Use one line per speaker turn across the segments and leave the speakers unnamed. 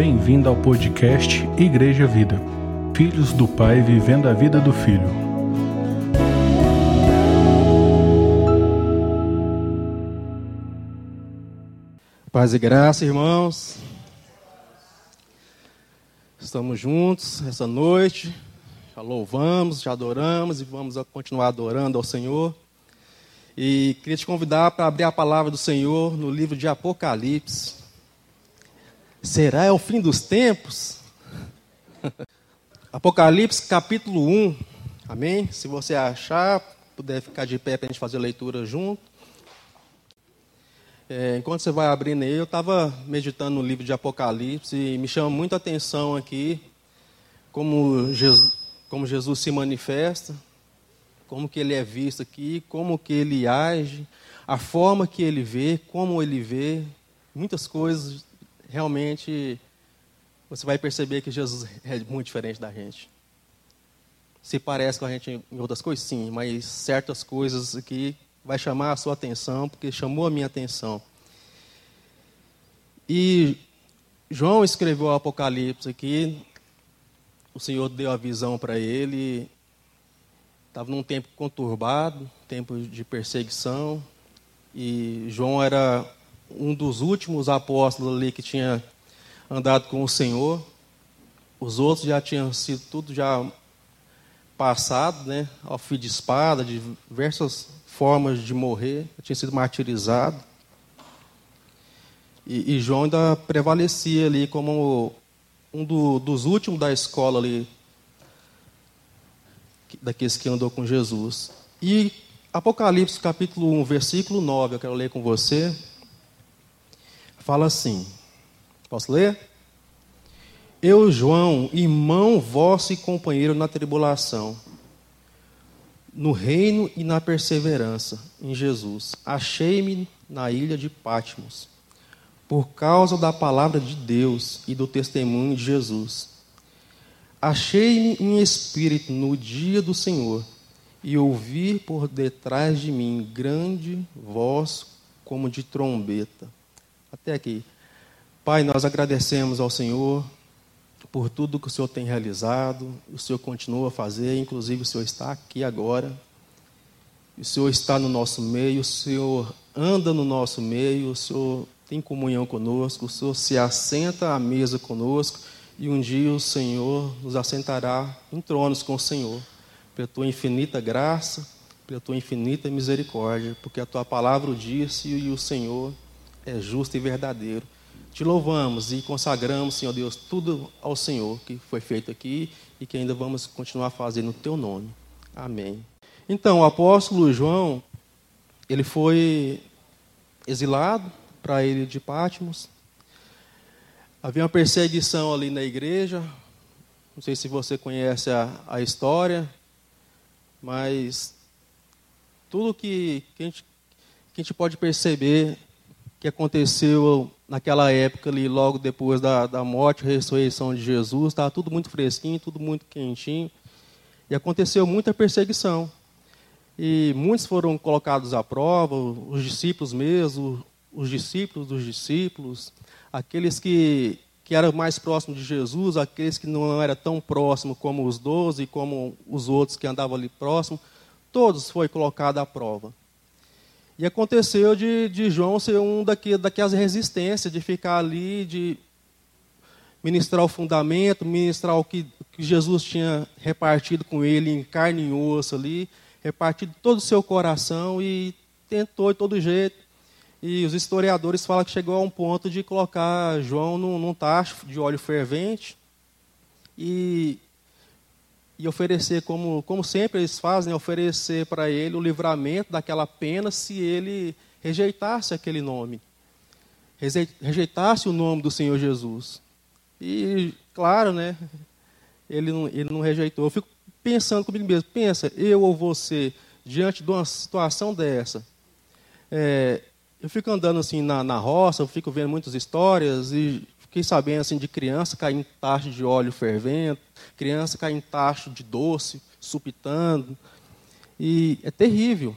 Bem-vindo ao podcast Igreja Vida. Filhos do Pai vivendo a vida do Filho.
Paz e graça, irmãos. Estamos juntos essa noite. Já louvamos, já adoramos e vamos continuar adorando ao Senhor. E queria te convidar para abrir a palavra do Senhor no livro de Apocalipse. Será é o fim dos tempos? Apocalipse capítulo 1. Amém? Se você achar, puder ficar de pé para a gente fazer a leitura junto. É, enquanto você vai abrindo aí, eu estava meditando no livro de Apocalipse e me chama muito atenção aqui como Jesus, como Jesus se manifesta, como que ele é visto aqui, como que ele age, a forma que ele vê, como ele vê, muitas coisas realmente você vai perceber que Jesus é muito diferente da gente. Se parece com a gente em outras coisas, sim, mas certas coisas aqui vai chamar a sua atenção, porque chamou a minha atenção. E João escreveu o Apocalipse aqui, o Senhor deu a visão para ele, estava num tempo conturbado, tempo de perseguição, e João era um dos últimos apóstolos ali que tinha andado com o Senhor. Os outros já tinham sido tudo já passado, né, ao fio de espada, de diversas formas de morrer, tinha sido martirizado. E, e João ainda prevalecia ali como um do, dos últimos da escola ali, daqueles que andou com Jesus. E Apocalipse capítulo 1, versículo 9, eu quero ler com você fala assim: Posso ler? Eu, João, irmão vosso e companheiro na tribulação, no reino e na perseverança em Jesus, achei-me na ilha de Patmos, por causa da palavra de Deus e do testemunho de Jesus. Achei-me em espírito no dia do Senhor e ouvi por detrás de mim grande voz como de trombeta até aqui. Pai, nós agradecemos ao Senhor por tudo que o Senhor tem realizado, o Senhor continua a fazer, inclusive o Senhor está aqui agora. O Senhor está no nosso meio, o Senhor anda no nosso meio, o Senhor tem comunhão conosco, o Senhor se assenta à mesa conosco e um dia o Senhor nos assentará em tronos com o Senhor, pela tua infinita graça, pela tua infinita misericórdia, porque a tua palavra o disse e o Senhor é justo e verdadeiro. Te louvamos e consagramos, Senhor Deus, tudo ao Senhor que foi feito aqui e que ainda vamos continuar fazendo no teu nome. Amém. Então, o apóstolo João, ele foi exilado para a ilha de Patmos. Havia uma perseguição ali na igreja. Não sei se você conhece a, a história, mas tudo que, que, a gente, que a gente pode perceber que aconteceu naquela época ali, logo depois da, da morte e ressurreição de Jesus, estava tudo muito fresquinho, tudo muito quentinho, e aconteceu muita perseguição. E muitos foram colocados à prova, os discípulos mesmo, os discípulos dos discípulos, aqueles que, que eram mais próximos de Jesus, aqueles que não eram tão próximos como os doze, como os outros que andavam ali próximos, todos foram colocados à prova. E aconteceu de, de João ser um daqui, daquelas resistências, de ficar ali, de ministrar o fundamento, ministrar o que, que Jesus tinha repartido com ele em carne e osso ali, repartido todo o seu coração e tentou de todo jeito. E os historiadores falam que chegou a um ponto de colocar João num, num tacho de óleo fervente e e oferecer, como, como sempre eles fazem, oferecer para ele o livramento daquela pena se ele rejeitasse aquele nome, rejeitasse o nome do Senhor Jesus. E, claro, né, ele não, ele não rejeitou. Eu fico pensando comigo mesmo, pensa, eu ou você, diante de uma situação dessa, é, eu fico andando assim na, na roça, eu fico vendo muitas histórias e Fiquei sabendo assim de criança cair em tacho de óleo fervendo, criança cair em tacho de doce, supitando. E é terrível.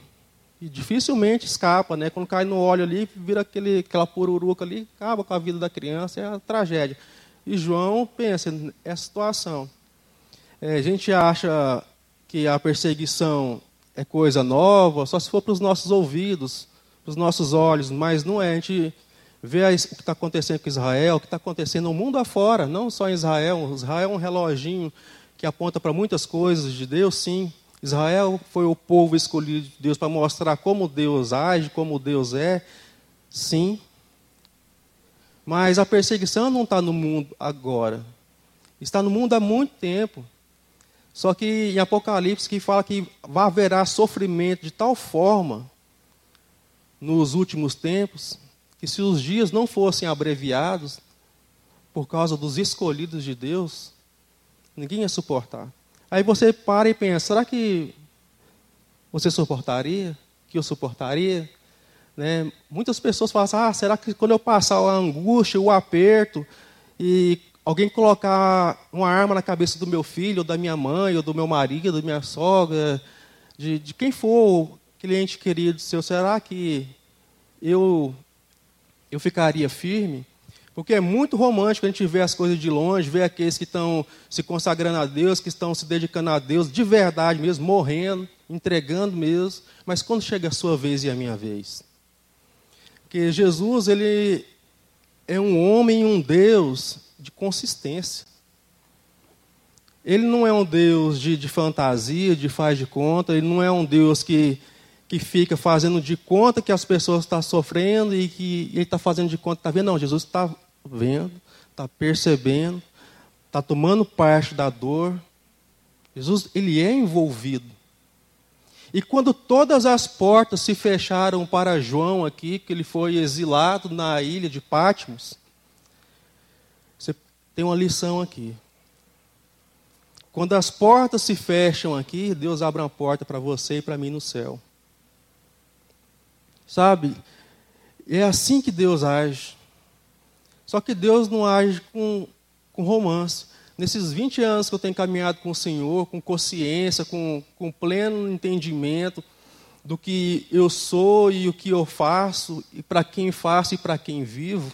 E dificilmente escapa, né? Quando cai no óleo ali, vira aquele, aquela pururuca ali, acaba com a vida da criança, é uma tragédia. E João pensa nessa situação. É, a gente acha que a perseguição é coisa nova, só se for para os nossos ouvidos, para os nossos olhos, mas não é. A gente vê o que está acontecendo com Israel, o que está acontecendo no mundo afora, não só em Israel. Israel é um reloginho que aponta para muitas coisas de Deus, sim. Israel foi o povo escolhido de Deus para mostrar como Deus age, como Deus é, sim. Mas a perseguição não está no mundo agora. Está no mundo há muito tempo. Só que em Apocalipse que fala que haverá sofrimento de tal forma nos últimos tempos que se os dias não fossem abreviados por causa dos escolhidos de Deus, ninguém ia suportar. Aí você para e pensa, será que você suportaria? Que eu suportaria? Né? Muitas pessoas falam assim, ah, será que quando eu passar a angústia, o aperto, e alguém colocar uma arma na cabeça do meu filho, ou da minha mãe, ou do meu marido, da minha sogra, de, de quem for cliente querido seu, será que eu eu ficaria firme, porque é muito romântico a gente ver as coisas de longe, ver aqueles que estão se consagrando a Deus, que estão se dedicando a Deus de verdade mesmo, morrendo, entregando mesmo, mas quando chega a sua vez e a minha vez? Porque Jesus, ele é um homem e um Deus de consistência. Ele não é um Deus de, de fantasia, de faz de conta, ele não é um Deus que que fica fazendo de conta que as pessoas estão sofrendo e que ele está fazendo de conta, está vendo? Não, Jesus está vendo, está percebendo, está tomando parte da dor. Jesus, ele é envolvido. E quando todas as portas se fecharam para João aqui, que ele foi exilado na ilha de Patmos, você tem uma lição aqui. Quando as portas se fecham aqui, Deus abre uma porta para você e para mim no céu. Sabe? É assim que Deus age. Só que Deus não age com, com romance. Nesses 20 anos que eu tenho caminhado com o Senhor, com consciência, com, com pleno entendimento do que eu sou e o que eu faço, e para quem faço e para quem vivo,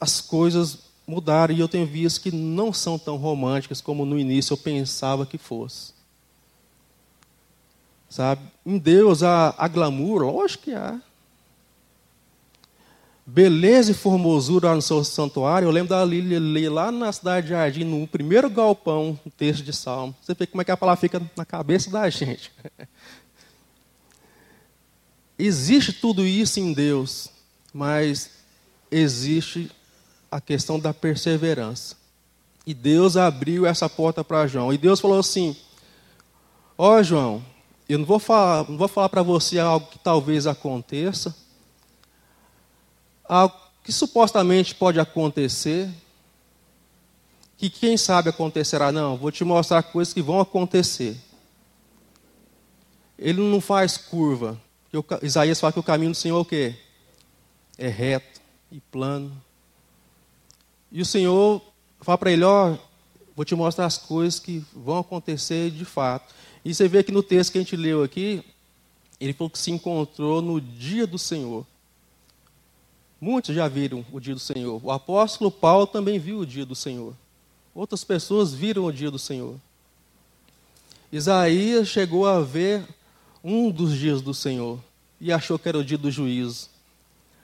as coisas mudaram e eu tenho visto que não são tão românticas como no início eu pensava que fosse. Sabe? Em Deus há, há glamour, lógico que há. Beleza e formosura no seu santuário. Eu lembro da Lília lá na cidade de Jardim, no primeiro galpão, o texto de Salmo. Você vê como é que a palavra fica na cabeça da gente. existe tudo isso em Deus, mas existe a questão da perseverança. E Deus abriu essa porta para João. E Deus falou assim: Ó oh, João, eu não vou falar, falar para você algo que talvez aconteça, algo que supostamente pode acontecer, que quem sabe acontecerá. Não, vou te mostrar coisas que vão acontecer. Ele não faz curva. Isaías fala que o caminho do Senhor é o quê? É reto e plano. E o Senhor fala para ele, ó, vou te mostrar as coisas que vão acontecer de fato. E você vê que no texto que a gente leu aqui, ele falou que se encontrou no dia do Senhor. Muitos já viram o dia do Senhor. O apóstolo Paulo também viu o dia do Senhor. Outras pessoas viram o dia do Senhor. Isaías chegou a ver um dos dias do Senhor e achou que era o dia do juízo.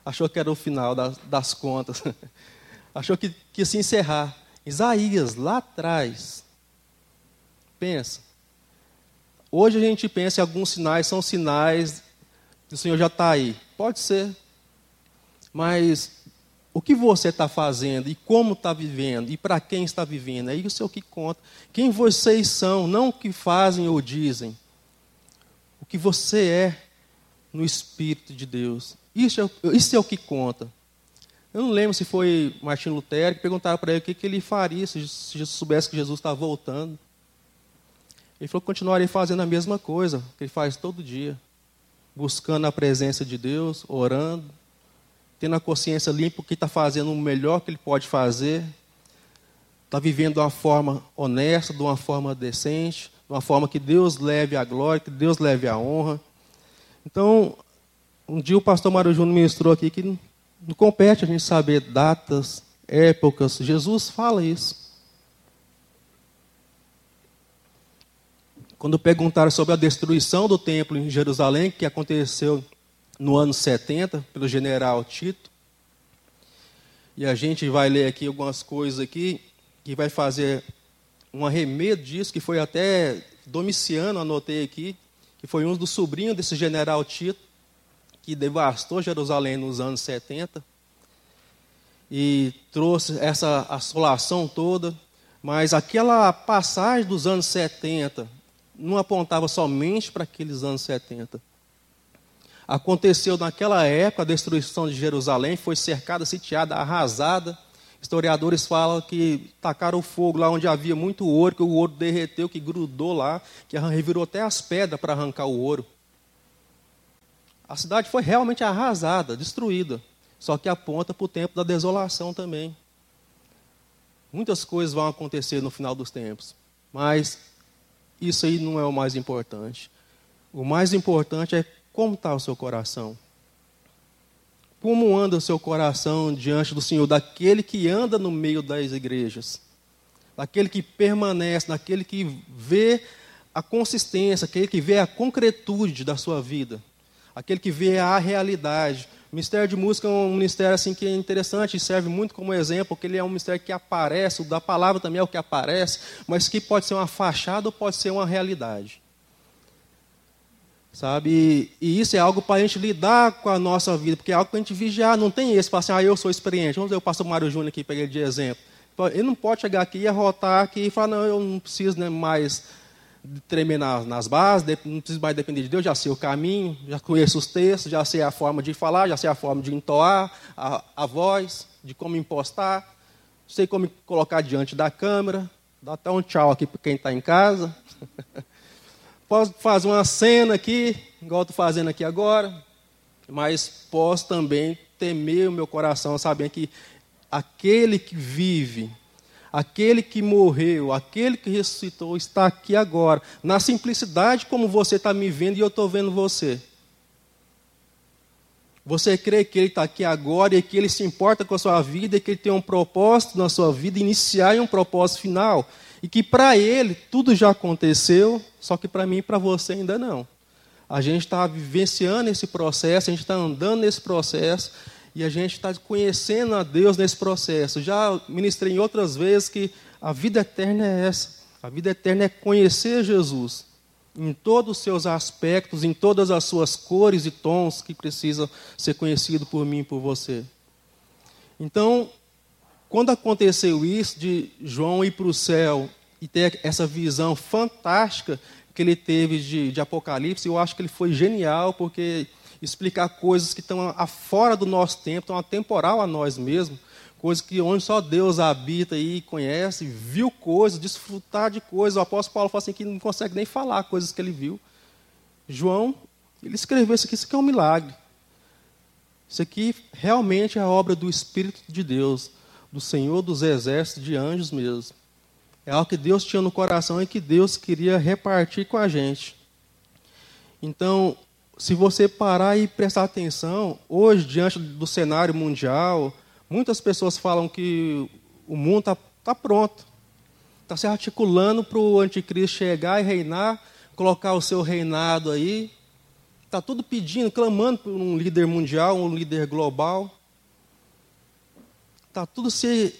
Achou que era o final das, das contas. achou que, que ia se encerrar. Isaías, lá atrás, pensa, Hoje a gente pensa em alguns sinais, são sinais que o Senhor já está aí. Pode ser. Mas o que você está fazendo e como está vivendo e para quem está vivendo, é isso é o que conta. Quem vocês são, não o que fazem ou dizem. O que você é no Espírito de Deus. Isso é, isso é o que conta. Eu não lembro se foi Martin Lutero que perguntaram para ele o que, que ele faria se, se soubesse que Jesus estava voltando. Ele falou que continuaria fazendo a mesma coisa que ele faz todo dia, buscando a presença de Deus, orando, tendo a consciência limpa, que está fazendo o melhor que ele pode fazer, está vivendo de uma forma honesta, de uma forma decente, de uma forma que Deus leve a glória, que Deus leve a honra. Então, um dia o pastor Mário Júnior ministrou aqui que não compete a gente saber datas, épocas. Jesus fala isso. Quando perguntaram sobre a destruição do templo em Jerusalém, que aconteceu no ano 70 pelo general Tito, e a gente vai ler aqui algumas coisas aqui que vai fazer um arremedo disso, que foi até Domiciano, anotei aqui, que foi um dos sobrinhos desse general Tito, que devastou Jerusalém nos anos 70 e trouxe essa assolação toda. Mas aquela passagem dos anos 70 não apontava somente para aqueles anos 70. Aconteceu naquela época a destruição de Jerusalém, foi cercada, sitiada, arrasada. Historiadores falam que tacaram fogo lá onde havia muito ouro, que o ouro derreteu, que grudou lá, que revirou até as pedras para arrancar o ouro. A cidade foi realmente arrasada, destruída. Só que aponta para o tempo da desolação também. Muitas coisas vão acontecer no final dos tempos, mas isso aí não é o mais importante. O mais importante é como está o seu coração. Como anda o seu coração diante do Senhor, daquele que anda no meio das igrejas, daquele que permanece, daquele que vê a consistência, aquele que vê a concretude da sua vida, aquele que vê a realidade. O Ministério de Música é um ministério assim que é interessante e serve muito como exemplo, porque ele é um ministério que aparece, o da palavra também é o que aparece, mas que pode ser uma fachada ou pode ser uma realidade. Sabe? E, isso é algo para a gente lidar com a nossa vida, porque é algo para a gente vigiar. Não tem esse assim, ah, eu sou experiente. Vamos ver o pastor Mário Júnior aqui, peguei de exemplo. Ele não pode chegar aqui e arrotar aqui e falar, não, eu não preciso né, mais tremer nas, nas bases, não preciso mais depender de Deus, já sei o caminho, já conheço os textos, já sei a forma de falar, já sei a forma de entoar a, a voz, de como impostar, sei como colocar diante da câmera, dá até um tchau aqui para quem está em casa. posso fazer uma cena aqui, igual estou fazendo aqui agora, mas posso também temer o meu coração, sabendo que aquele que vive aquele que morreu, aquele que ressuscitou, está aqui agora, na simplicidade como você está me vendo e eu estou vendo você. Você crê que Ele está aqui agora e que Ele se importa com a sua vida e que Ele tem um propósito na sua vida, iniciar e um propósito final. E que para Ele tudo já aconteceu, só que para mim e para você ainda não. A gente está vivenciando esse processo, a gente está andando nesse processo e a gente está conhecendo a Deus nesse processo. Já ministrei em outras vezes que a vida eterna é essa. A vida eterna é conhecer Jesus em todos os seus aspectos, em todas as suas cores e tons que precisam ser conhecidos por mim e por você. Então, quando aconteceu isso de João ir para o céu e ter essa visão fantástica que ele teve de, de Apocalipse, eu acho que ele foi genial, porque explicar coisas que estão fora do nosso tempo, estão atemporal a nós mesmos, coisas que onde só Deus habita e conhece, viu coisas, desfrutar de coisas. O apóstolo Paulo fala assim que não consegue nem falar coisas que ele viu. João, ele escreveu isso aqui, isso aqui é um milagre. Isso aqui realmente é a obra do Espírito de Deus, do Senhor dos Exércitos, de anjos mesmo. É algo que Deus tinha no coração e que Deus queria repartir com a gente. Então, se você parar e prestar atenção, hoje, diante do cenário mundial, muitas pessoas falam que o mundo está tá pronto. Está se articulando para o anticristo chegar e reinar, colocar o seu reinado aí. Está tudo pedindo, clamando por um líder mundial, um líder global. Está tudo se,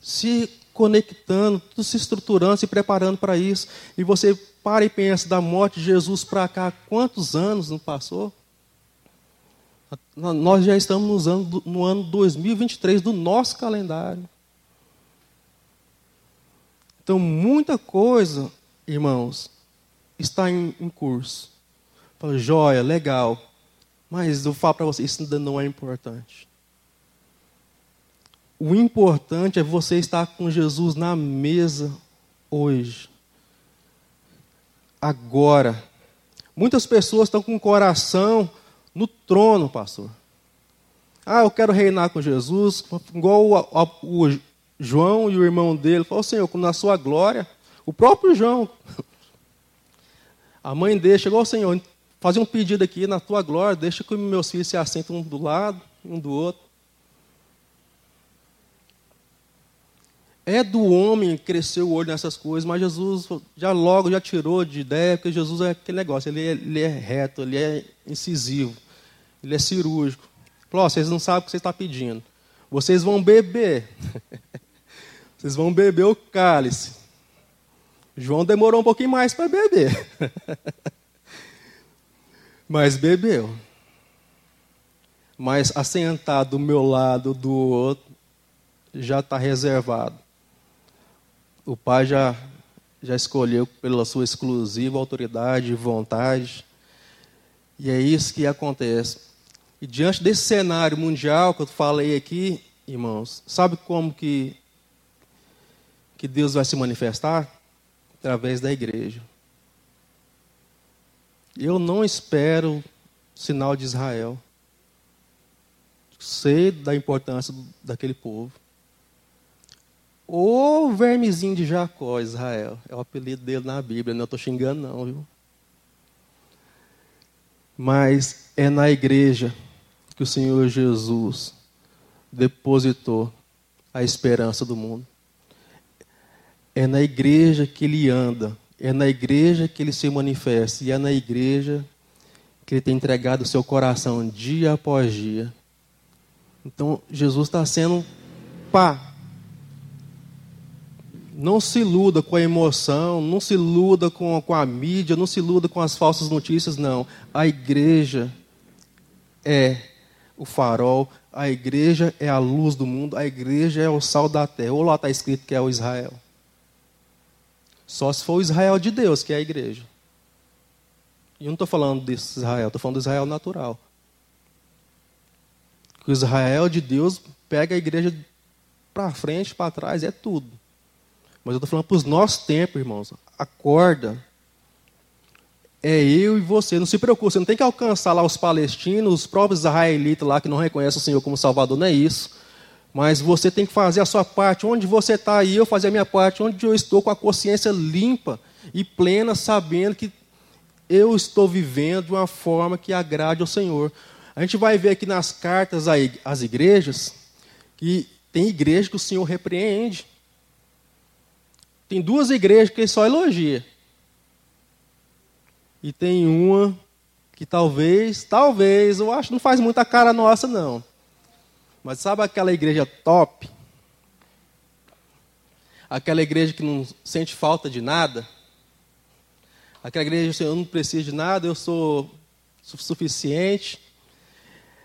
se conectando, tudo se estruturando, se preparando para isso. E você para e pensa, da morte de Jesus para cá, quantos anos não passou? Nós já estamos no ano, no ano 2023 do nosso calendário. Então, muita coisa, irmãos, está em, em curso. Fala, joia, legal. Mas eu falo para você, isso ainda não é importante. O importante é você estar com Jesus na mesa hoje agora. Muitas pessoas estão com o coração no trono, pastor. Ah, eu quero reinar com Jesus, igual o, o, o João e o irmão dele. Falou, Senhor, na sua glória. O próprio João. A mãe dele chegou ao Senhor, fazer um pedido aqui na tua glória, deixa que meus filhos se assentem um do lado, um do outro. É do homem crescer o olho nessas coisas, mas Jesus já logo já tirou de ideia, porque Jesus é aquele negócio, ele é, ele é reto, ele é incisivo, ele é cirúrgico. Falou, vocês não sabem o que você está pedindo. Vocês vão beber. vocês vão beber o cálice. João demorou um pouquinho mais para beber. mas bebeu. Mas assentado do meu lado, do outro, já está reservado o pai já, já escolheu pela sua exclusiva autoridade e vontade. E é isso que acontece. E diante desse cenário mundial que eu falei aqui, irmãos, sabe como que, que Deus vai se manifestar? Através da igreja. Eu não espero sinal de Israel. Sei da importância daquele povo. O vermezinho de Jacó, Israel. É o apelido dele na Bíblia, não estou xingando, não, viu? Mas é na igreja que o Senhor Jesus depositou a esperança do mundo. É na igreja que ele anda, é na igreja que ele se manifesta, e é na igreja que ele tem entregado o seu coração dia após dia. Então, Jesus está sendo pá, não se iluda com a emoção, não se iluda com, com a mídia, não se iluda com as falsas notícias, não. A igreja é o farol, a igreja é a luz do mundo, a igreja é o sal da terra. Ou lá está escrito que é o Israel. Só se for o Israel de Deus, que é a igreja. E eu não estou falando desse Israel, estou falando do Israel natural. O Israel de Deus pega a igreja para frente, para trás, é tudo. Mas eu estou falando para os nossos tempos, irmãos. Acorda. É eu e você. Não se preocupe, você não tem que alcançar lá os palestinos, os próprios israelitas lá que não reconhecem o Senhor como Salvador, não é isso. Mas você tem que fazer a sua parte. Onde você está e eu fazer a minha parte. Onde eu estou com a consciência limpa e plena, sabendo que eu estou vivendo de uma forma que agrade ao Senhor. A gente vai ver aqui nas cartas às igrejas que tem igreja que o Senhor repreende. Tem duas igrejas que só elogia. E tem uma que talvez, talvez, eu acho não faz muita cara nossa, não. Mas sabe aquela igreja top? Aquela igreja que não sente falta de nada? Aquela igreja que eu não preciso de nada, eu sou suficiente.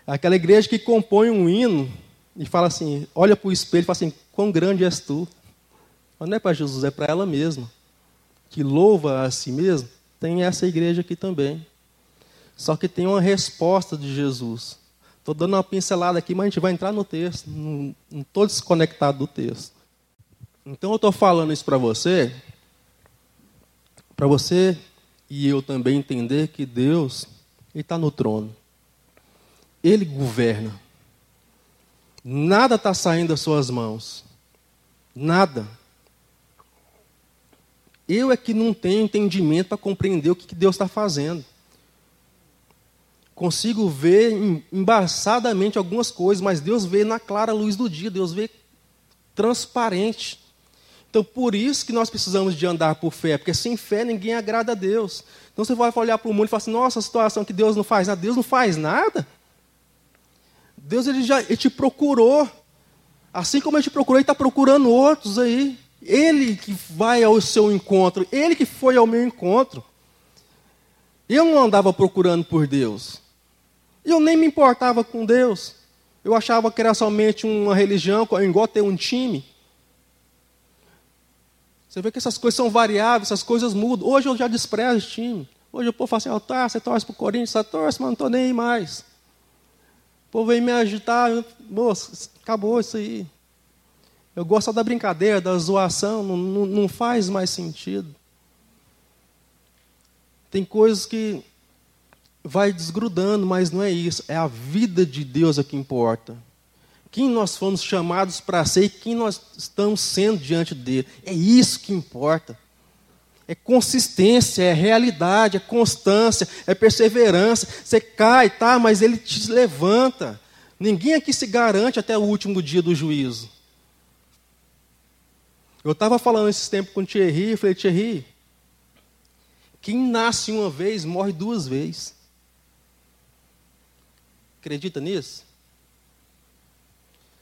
Aquela igreja que compõe um hino e fala assim, olha para o espelho e fala assim, quão grande és tu. Mas não é para Jesus, é para ela mesma. Que louva a si mesma. Tem essa igreja aqui também. Só que tem uma resposta de Jesus. Estou dando uma pincelada aqui, mas a gente vai entrar no texto. Não estou desconectado do texto. Então eu estou falando isso para você, para você e eu também entender que Deus está no trono. Ele governa. Nada está saindo das suas mãos. Nada. Eu é que não tenho entendimento para compreender o que Deus está fazendo. Consigo ver embaçadamente algumas coisas, mas Deus vê na clara luz do dia, Deus vê transparente. Então, por isso que nós precisamos de andar por fé, porque sem fé ninguém agrada a Deus. Então, você vai olhar para o mundo e falar assim, nossa, a situação que Deus não faz nada. Deus não faz nada. Deus ele já ele te procurou. Assim como ele te procurou, ele está procurando outros aí. Ele que vai ao seu encontro, ele que foi ao meu encontro. Eu não andava procurando por Deus. Eu nem me importava com Deus. Eu achava que era somente uma religião, igual ter um time. Você vê que essas coisas são variáveis, essas coisas mudam. Hoje eu já desprezo esse time. Hoje o povo fala assim, oh, tá, você torce para o Corinthians, você torce, mas não estou nem aí mais. O povo vem me agitar, moço, acabou isso aí. Eu gosto da brincadeira, da zoação, não, não, não faz mais sentido. Tem coisas que vai desgrudando, mas não é isso. É a vida de Deus a que importa. Quem nós fomos chamados para ser e quem nós estamos sendo diante dele. É isso que importa. É consistência, é realidade, é constância, é perseverança. Você cai, tá, mas ele te levanta. Ninguém aqui se garante até o último dia do juízo. Eu estava falando esses tempos com o Thierry, eu falei, Thierry, quem nasce uma vez morre duas vezes. Acredita nisso?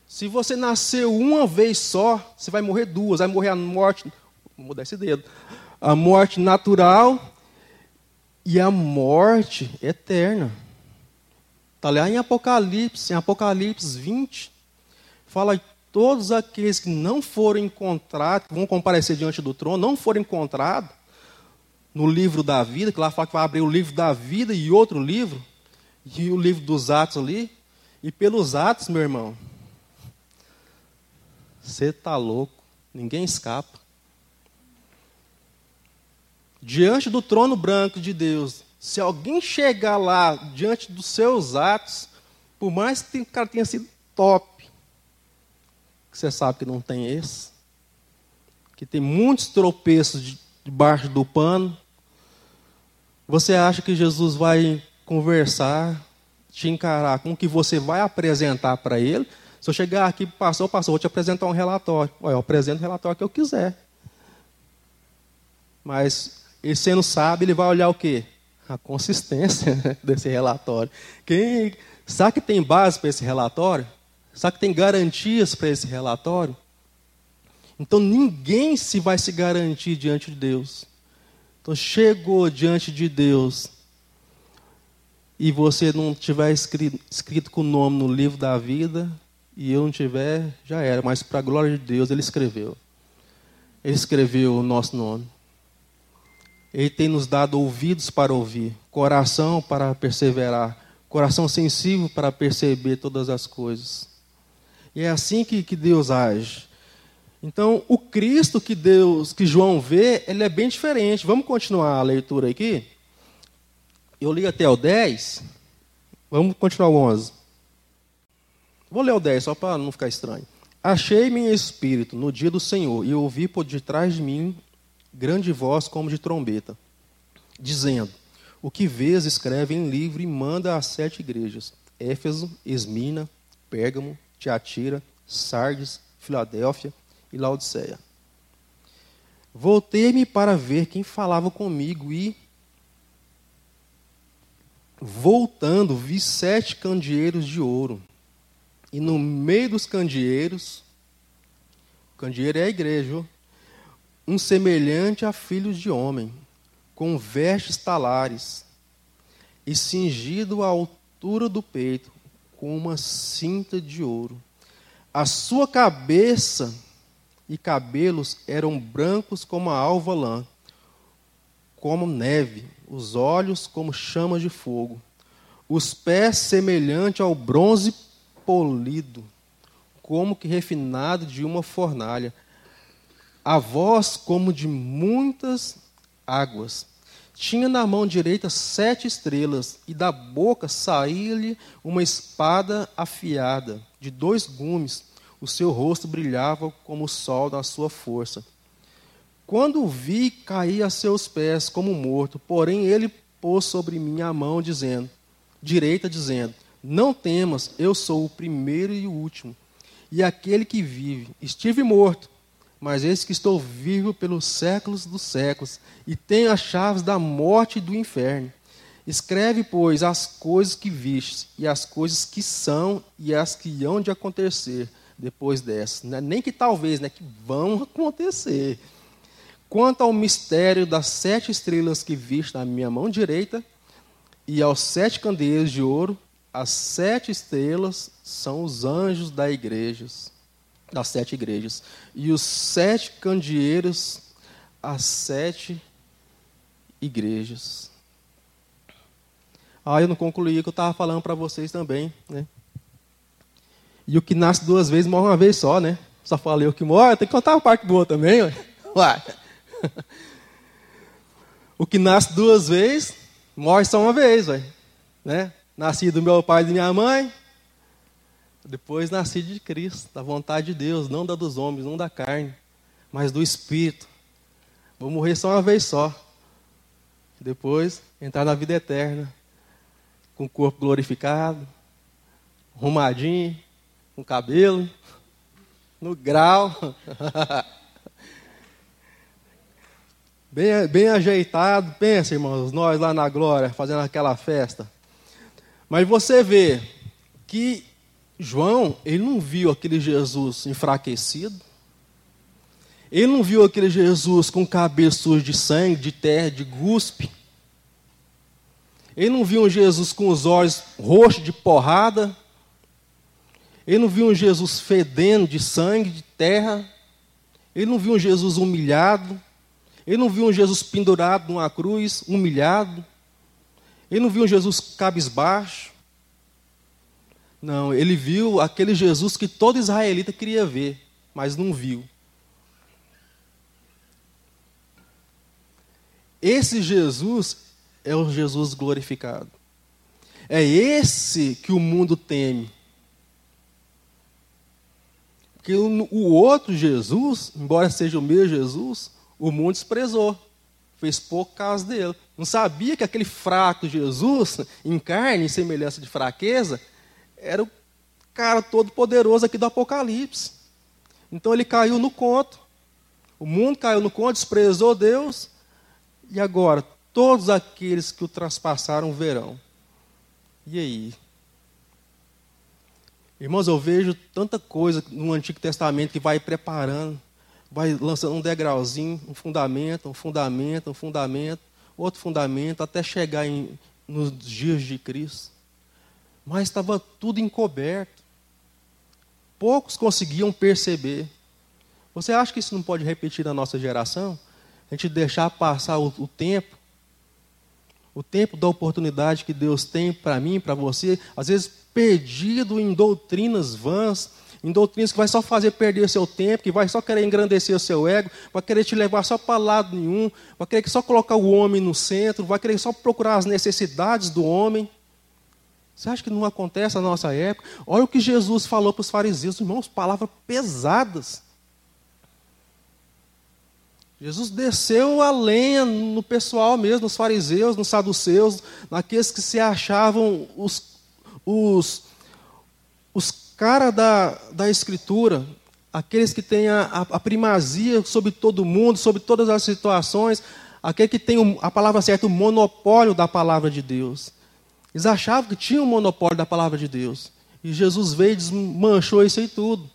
Se você nasceu uma vez só, você vai morrer duas. Vai morrer a morte, vou mudar esse dedo, a morte natural e a morte eterna. Está lá em Apocalipse, em Apocalipse 20, fala todos aqueles que não foram encontrados, que vão comparecer diante do trono, não foram encontrados no livro da vida, que lá fala que vai abrir o livro da vida e outro livro, e o livro dos Atos ali, e pelos Atos, meu irmão, você está louco, ninguém escapa. Diante do trono branco de Deus, se alguém chegar lá diante dos seus atos, por mais que o cara tenha sido top, você sabe que não tem esse, que tem muitos tropeços debaixo do pano, você acha que Jesus vai conversar, te encarar com o que você vai apresentar para ele? Se eu chegar aqui, passou, passou, vou te apresentar um relatório. Olha, eu apresento o relatório que eu quiser. Mas ele sendo sábio, ele vai olhar o quê? A consistência desse relatório. Quem sabe que tem base para esse relatório? Sabe que tem garantias para esse relatório? Então ninguém se vai se garantir diante de Deus. Então chegou diante de Deus e você não tiver escrito, escrito com o nome no livro da vida e eu não tiver, já era. Mas para a glória de Deus ele escreveu. Ele escreveu o nosso nome. Ele tem nos dado ouvidos para ouvir, coração para perseverar, coração sensível para perceber todas as coisas. E é assim que, que Deus age. Então, o Cristo que Deus, que João vê, ele é bem diferente. Vamos continuar a leitura aqui? Eu li até o 10. Vamos continuar o 11. Vou ler o 10 só para não ficar estranho. Achei-me em espírito no dia do Senhor e ouvi por detrás de mim grande voz como de trombeta, dizendo: O que vês, escreve em livro e manda às sete igrejas: Éfeso, Esmina, Pérgamo, Tiatira, Sardes, Filadélfia e Laodiceia. Voltei-me para ver quem falava comigo e, voltando, vi sete candeeiros de ouro. E no meio dos candeeiros, o candeeiro é a igreja, um semelhante a filhos de homem, com vestes talares, e cingido à altura do peito, com uma cinta de ouro. A sua cabeça e cabelos eram brancos como a alva lã, como neve, os olhos como chamas de fogo, os pés semelhante ao bronze polido, como que refinado de uma fornalha, a voz como de muitas águas tinha na mão direita sete estrelas, e da boca saía-lhe uma espada afiada, de dois gumes. O seu rosto brilhava como o sol da sua força. Quando o vi, caí a seus pés como morto, porém ele pôs sobre mim a mão, dizendo, direita, dizendo: Não temas, eu sou o primeiro e o último, e aquele que vive. Estive morto mas eis que estou vivo pelos séculos dos séculos, e tenho as chaves da morte e do inferno. Escreve, pois, as coisas que vistes, e as coisas que são, e as que hão de acontecer depois dessas. É nem que talvez, né, que vão acontecer. Quanto ao mistério das sete estrelas que viste na minha mão direita, e aos sete candeeiros de ouro, as sete estrelas são os anjos da igrejas das sete igrejas. E os sete candeeiros, as sete igrejas. Ah, eu não concluí o que eu estava falando para vocês também, né? E o que nasce duas vezes morre uma vez só, né? Só falei o que morre, tem que contar a parte boa também, ué. ué. o que nasce duas vezes, morre só uma vez, ué. Né? Nasci do meu pai e da minha mãe, depois nasci de Cristo, da vontade de Deus, não da dos homens, não da carne, mas do Espírito. Vou morrer só uma vez só. Depois entrar na vida eterna, com o corpo glorificado, arrumadinho, com cabelo, no grau. bem, bem ajeitado. Pensa, irmãos, nós lá na glória, fazendo aquela festa. Mas você vê que João, ele não viu aquele Jesus enfraquecido. Ele não viu aquele Jesus com cabelo de sangue, de terra, de guspe. Ele não viu um Jesus com os olhos roxos de porrada. Ele não viu um Jesus fedendo de sangue, de terra. Ele não viu um Jesus humilhado. Ele não viu um Jesus pendurado numa cruz, humilhado. Ele não viu um Jesus cabisbaixo. Não, ele viu aquele Jesus que todo israelita queria ver, mas não viu. Esse Jesus é o Jesus glorificado. É esse que o mundo teme. Porque o outro Jesus, embora seja o meu Jesus, o mundo desprezou. Fez pouco caso dele. Não sabia que aquele fraco Jesus, em carne, em semelhança de fraqueza, era o cara todo poderoso aqui do Apocalipse. Então ele caiu no conto. O mundo caiu no conto, desprezou Deus. E agora, todos aqueles que o traspassaram verão. E aí? Irmãos, eu vejo tanta coisa no Antigo Testamento que vai preparando, vai lançando um degrauzinho, um fundamento, um fundamento, um fundamento, outro fundamento, até chegar em, nos dias de Cristo mas estava tudo encoberto. Poucos conseguiam perceber. Você acha que isso não pode repetir na nossa geração? A gente deixar passar o, o tempo, o tempo da oportunidade que Deus tem para mim, para você, às vezes perdido em doutrinas vãs, em doutrinas que vai só fazer perder seu tempo, que vai só querer engrandecer o seu ego, vai querer te levar só para lado nenhum, vai querer só colocar o homem no centro, vai querer só procurar as necessidades do homem. Você acha que não acontece na nossa época? Olha o que Jesus falou para os fariseus, irmãos, palavras pesadas. Jesus desceu a lenha no pessoal mesmo, nos fariseus, nos saduceus, naqueles que se achavam os, os, os caras da, da Escritura, aqueles que têm a, a, primazia sobre todo mundo, sobre todas as situações, aquele que tem a palavra certa, o monopólio da palavra de Deus. Eles achavam que tinham o monopólio da palavra de Deus. E Jesus veio e desmanchou isso aí tudo.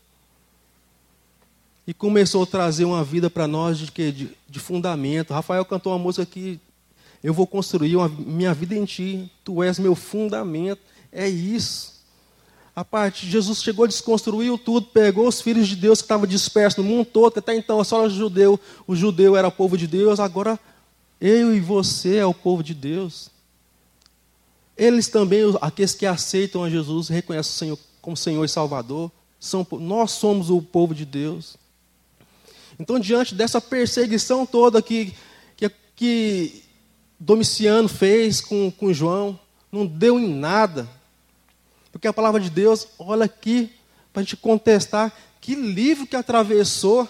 E começou a trazer uma vida para nós de, de, de fundamento. Rafael cantou uma música que eu vou construir uma, minha vida em ti. Tu és meu fundamento. É isso. A parte Jesus chegou, desconstruiu tudo, pegou os filhos de Deus que estavam dispersos no mundo todo, até então só o judeu, o judeu era o povo de Deus, agora eu e você é o povo de Deus. Eles também, aqueles que aceitam a Jesus, reconhecem o Senhor como Senhor e Salvador, são, nós somos o povo de Deus. Então, diante dessa perseguição toda que, que, que Domiciano fez com, com João, não deu em nada. Porque a palavra de Deus, olha aqui, para a gente contestar, que livro que atravessou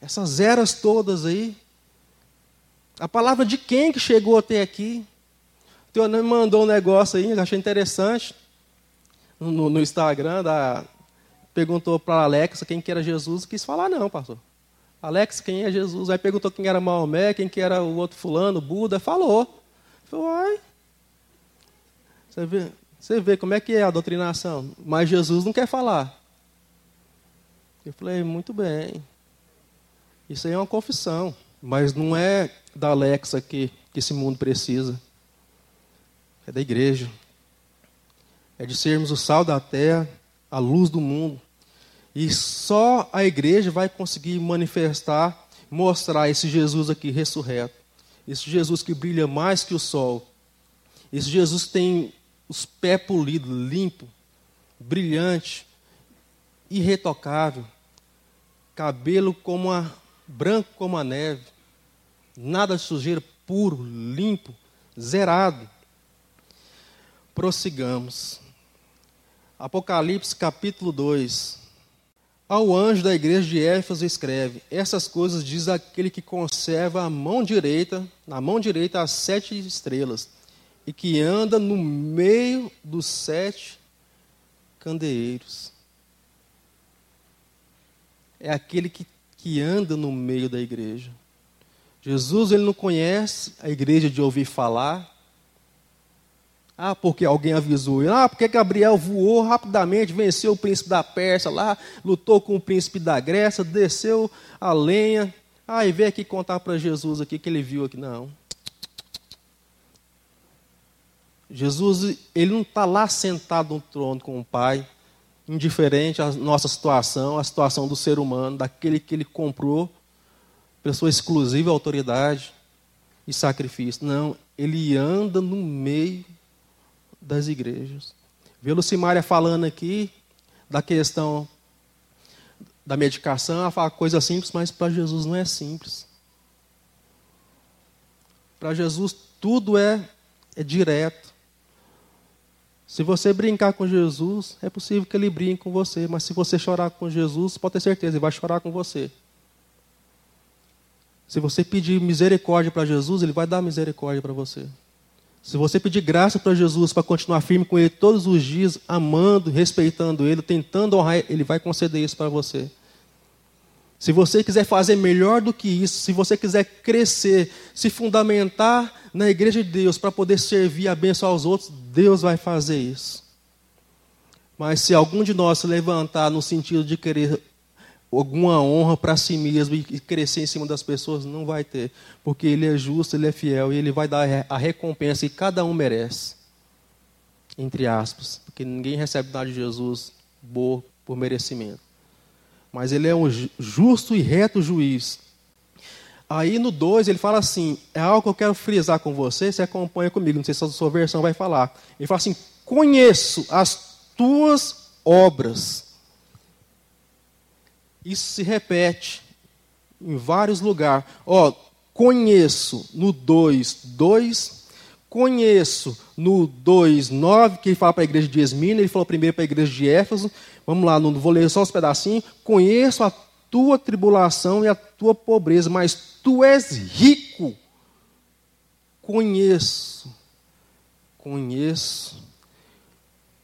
essas eras todas aí. A palavra de quem que chegou até aqui? Teu me mandou um negócio aí, achei interessante. No, no Instagram, da, perguntou para Alex quem que era Jesus, quis falar não, pastor. Alex, quem é Jesus? Aí perguntou quem era Maomé, quem que era o outro fulano, Buda, falou. Falou, ai. Você vê, você vê como é que é a doutrinação. Mas Jesus não quer falar. Eu falei, muito bem. Isso aí é uma confissão. Mas não é da Alexa que, que esse mundo precisa é da igreja. É de sermos o sal da terra, a luz do mundo. E só a igreja vai conseguir manifestar, mostrar esse Jesus aqui ressurreto. Esse Jesus que brilha mais que o sol. Esse Jesus que tem os pés polidos, limpo, brilhante, irretocável. Cabelo como a, branco como a neve. Nada de sujeira, puro, limpo, zerado prossigamos. Apocalipse capítulo 2. Ao anjo da igreja de Éfeso escreve: Essas coisas diz aquele que conserva a mão direita, na mão direita as sete estrelas, e que anda no meio dos sete candeeiros. É aquele que que anda no meio da igreja. Jesus ele não conhece a igreja de ouvir falar. Ah, porque alguém avisou. Ah, porque Gabriel voou rapidamente, venceu o príncipe da Pérsia lá, lutou com o príncipe da Grécia, desceu a lenha. Ah, e veio aqui contar para Jesus aqui que ele viu aqui. Não. Jesus, ele não está lá sentado no trono com o Pai, indiferente à nossa situação, à situação do ser humano, daquele que ele comprou pessoa exclusiva autoridade e sacrifício. Não, ele anda no meio das igrejas. Vê Lucimária falando aqui da questão da medicação, fala coisa simples, mas para Jesus não é simples. Para Jesus tudo é, é direto. Se você brincar com Jesus, é possível que ele brinque com você, mas se você chorar com Jesus, pode ter certeza, ele vai chorar com você. Se você pedir misericórdia para Jesus, Ele vai dar misericórdia para você. Se você pedir graça para Jesus para continuar firme com Ele todos os dias, amando, respeitando Ele, tentando honrar Ele, vai conceder isso para você. Se você quiser fazer melhor do que isso, se você quiser crescer, se fundamentar na igreja de Deus para poder servir e abençoar os outros, Deus vai fazer isso. Mas se algum de nós se levantar no sentido de querer alguma honra para si mesmo e crescer em cima das pessoas, não vai ter. Porque ele é justo, ele é fiel e ele vai dar a recompensa que cada um merece. Entre aspas. Porque ninguém recebe nada de Jesus boa por merecimento. Mas ele é um justo e reto juiz. Aí no 2 ele fala assim: é algo que eu quero frisar com você, você acompanha comigo, não sei se a sua versão vai falar. Ele fala assim: conheço as tuas obras isso se repete em vários lugares. Ó, conheço no 2, 2. Conheço no 2, 9, que ele fala para a igreja de Esmina, ele falou primeiro para a igreja de Éfeso. Vamos lá, não vou ler só os pedacinhos. Conheço a tua tribulação e a tua pobreza, mas tu és rico. Conheço, conheço,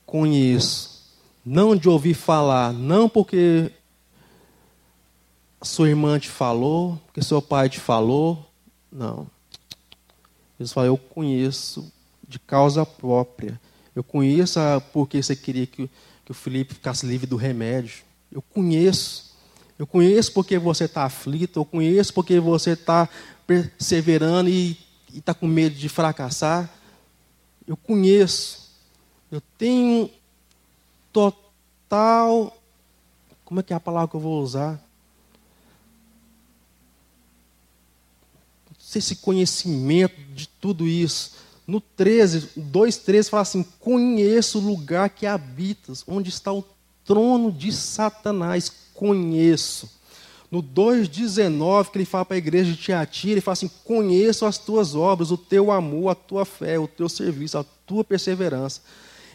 conheço. Não de ouvir falar, não porque sua irmã te falou, porque seu pai te falou. Não. Jesus fala, eu conheço de causa própria. Eu conheço porque você queria que, que o Felipe ficasse livre do remédio. Eu conheço. Eu conheço porque você está aflito. Eu conheço porque você está perseverando e está com medo de fracassar. Eu conheço. Eu tenho total. Como é que é a palavra que eu vou usar? Esse conhecimento de tudo isso. No 13, 2,13 fala assim: Conheço o lugar que habitas, onde está o trono de Satanás. Conheço. No 2,19, que ele fala para a igreja de Tiatira, ele fala assim: Conheço as tuas obras, o teu amor, a tua fé, o teu serviço, a tua perseverança.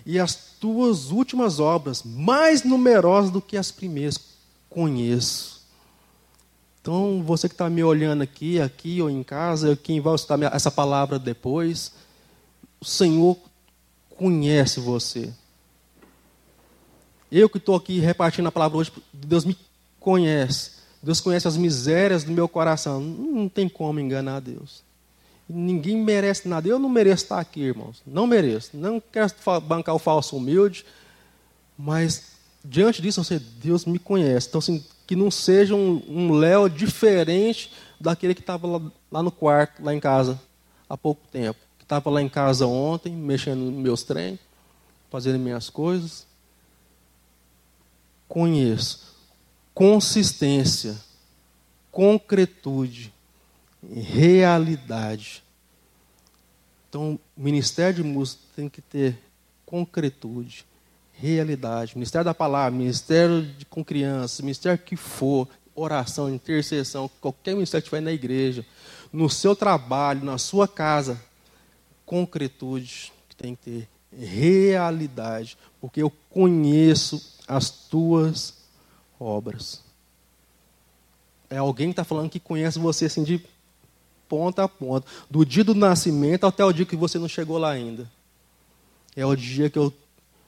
E as tuas últimas obras, mais numerosas do que as primeiras, conheço. Então, você que está me olhando aqui, aqui ou em casa, quem vai escutar essa palavra depois, o Senhor conhece você. Eu que estou aqui repartindo a palavra hoje, Deus me conhece. Deus conhece as misérias do meu coração. Não tem como enganar Deus. Ninguém merece nada. Eu não mereço estar aqui, irmãos. Não mereço. Não quero bancar o falso humilde. Mas, diante disso, você, Deus me conhece. Então, assim, que não seja um, um Léo diferente daquele que estava lá, lá, no quarto, lá em casa, há pouco tempo. Que estava lá em casa ontem, mexendo nos meus trem, fazendo minhas coisas. Conheço. Consistência, concretude, realidade. Então, o ministério de música tem que ter concretude, realidade. Ministério da Palavra, Ministério de, com crianças, Ministério que for, oração, intercessão, qualquer ministério que tiver na igreja, no seu trabalho, na sua casa, concretude que tem que ter, realidade, porque eu conheço as tuas obras. É alguém que está falando que conhece você assim de ponta a ponta, do dia do nascimento até o dia que você não chegou lá ainda. É o dia que eu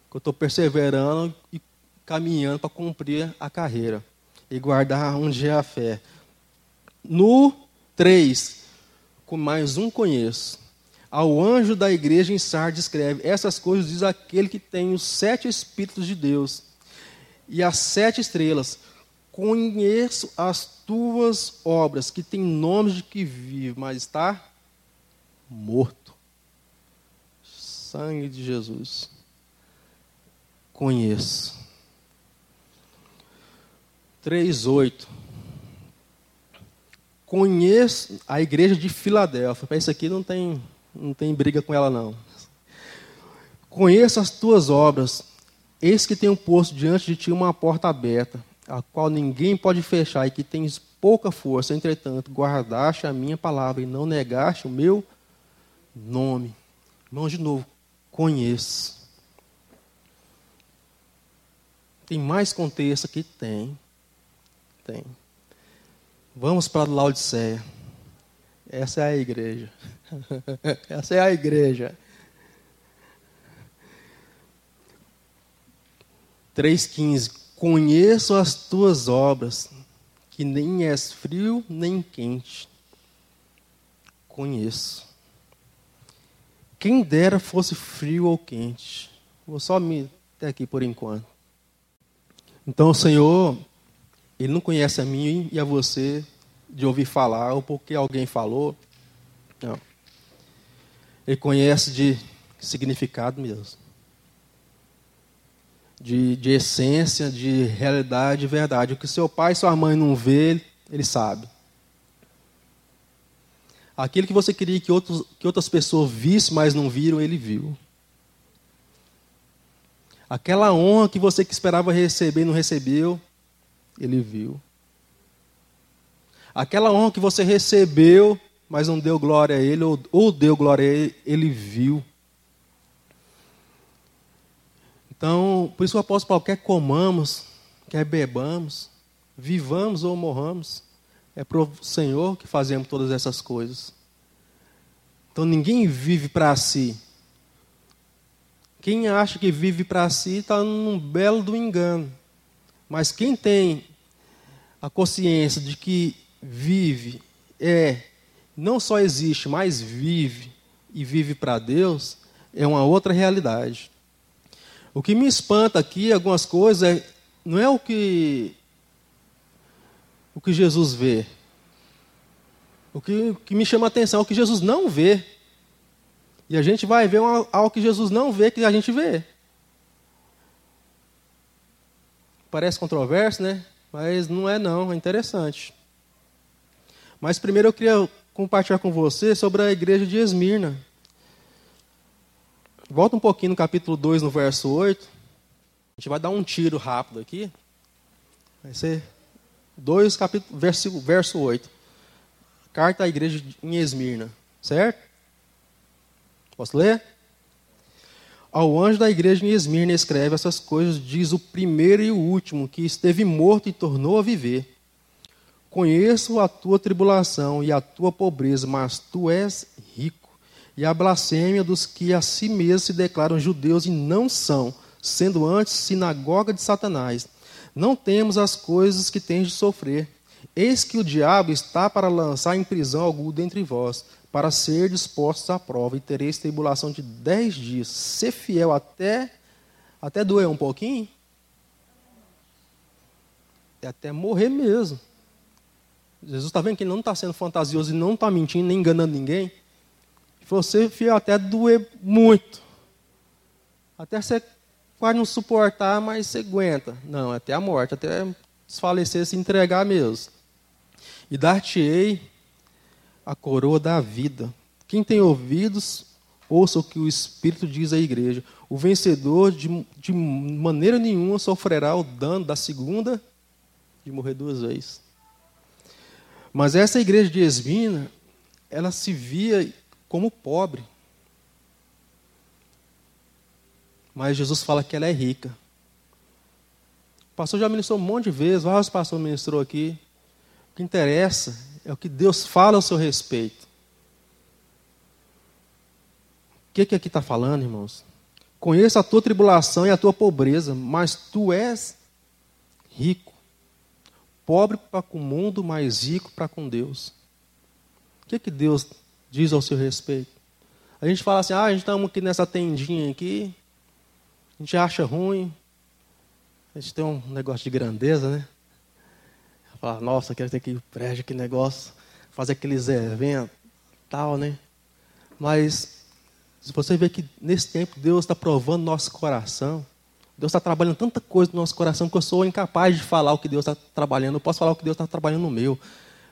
que eu estou perseverando e caminhando para cumprir a carreira. e guardar onde é a fé. No 3, com mais um conheço. Ao anjo da igreja em Sardes escreve: Essas coisas diz aquele que tem os sete Espíritos de Deus e as sete estrelas. Conheço as tuas obras, que tem nomes de que vive, mas está morto. Sangue de Jesus. Conheço. 3,8. Conheço a igreja de Filadélfia. Para isso aqui não tem, não tem briga com ela, não. Conheço as tuas obras. Eis que tenho posto diante de ti uma porta aberta, a qual ninguém pode fechar, e que tens pouca força. Entretanto, guardaste a minha palavra e não negaste o meu nome. Irmão, de novo, conheço. Tem mais contexto aqui? Tem. Tem. Vamos para Laodiceia. Essa é a igreja. Essa é a igreja. 3,15 Conheço as tuas obras, que nem és frio nem quente. Conheço. Quem dera fosse frio ou quente. Vou só me até aqui por enquanto. Então o Senhor, Ele não conhece a mim e a você de ouvir falar ou porque alguém falou. Não. Ele conhece de significado mesmo. De, de essência, de realidade, de verdade. O que seu pai e sua mãe não vê, ele sabe. Aquilo que você queria que, outros, que outras pessoas vissem, mas não viram, ele viu. Aquela honra que você que esperava receber e não recebeu, ele viu. Aquela honra que você recebeu, mas não deu glória a ele, ou, ou deu glória a ele, ele viu. Então, por isso o apóstolo Paulo quer comamos, quer bebamos, vivamos ou morramos. É para o Senhor que fazemos todas essas coisas. Então ninguém vive para si. Quem acha que vive para si está num belo do engano. Mas quem tem a consciência de que vive, é, não só existe, mas vive e vive para Deus, é uma outra realidade. O que me espanta aqui, algumas coisas, é, não é o que o que Jesus vê. O que, o que me chama a atenção é o que Jesus não vê. E a gente vai ver uma, algo que Jesus não vê, que a gente vê. Parece controverso, né? Mas não é não, é interessante. Mas primeiro eu queria compartilhar com você sobre a igreja de Esmirna. Volta um pouquinho no capítulo 2, no verso 8. A gente vai dar um tiro rápido aqui. Vai ser 2, capítulo, verso, verso 8. Carta à igreja em Esmirna, certo? Posso ler? Ao anjo da igreja em Esmirna escreve essas coisas, diz o primeiro e o último, que esteve morto e tornou a viver. Conheço a tua tribulação e a tua pobreza, mas tu és rico. E a blasfêmia dos que a si mesmos se declaram judeus e não são, sendo antes sinagoga de Satanás. Não temos as coisas que tens de sofrer Eis que o diabo está para lançar em prisão algum dentre vós, para ser dispostos à prova, e tereis tribulação de dez dias. Ser fiel até, até doer um pouquinho, é até morrer mesmo. Jesus está vendo que ele não está sendo fantasioso e não está mentindo, nem enganando ninguém. Você fiel até doer muito. Até você quase não suportar, mas você aguenta. Não, até a morte, até desfalecer, se entregar mesmo. E dar-te-ei a coroa da vida. Quem tem ouvidos, ouça o que o Espírito diz à igreja. O vencedor, de, de maneira nenhuma, sofrerá o dano da segunda de morrer duas vezes. Mas essa igreja de Esmina, ela se via como pobre. Mas Jesus fala que ela é rica. O pastor já ministrou um monte de vezes, vários pastores ministrou aqui que interessa é o que Deus fala ao seu respeito. O que, que aqui está falando, irmãos? Conheço a tua tribulação e a tua pobreza, mas tu és rico. pobre para com o mundo, mais rico para com Deus. O que, que Deus diz ao seu respeito? A gente fala assim, ah, a gente estamos aqui nessa tendinha aqui, a gente acha ruim, a gente tem um negócio de grandeza, né? Fala, nossa, quero ter aqui prédio, que negócio, fazer aqueles eventos, tal, né? Mas se você vê que nesse tempo Deus está provando nosso coração, Deus está trabalhando tanta coisa no nosso coração que eu sou incapaz de falar o que Deus está trabalhando. Eu posso falar o que Deus está trabalhando no meu,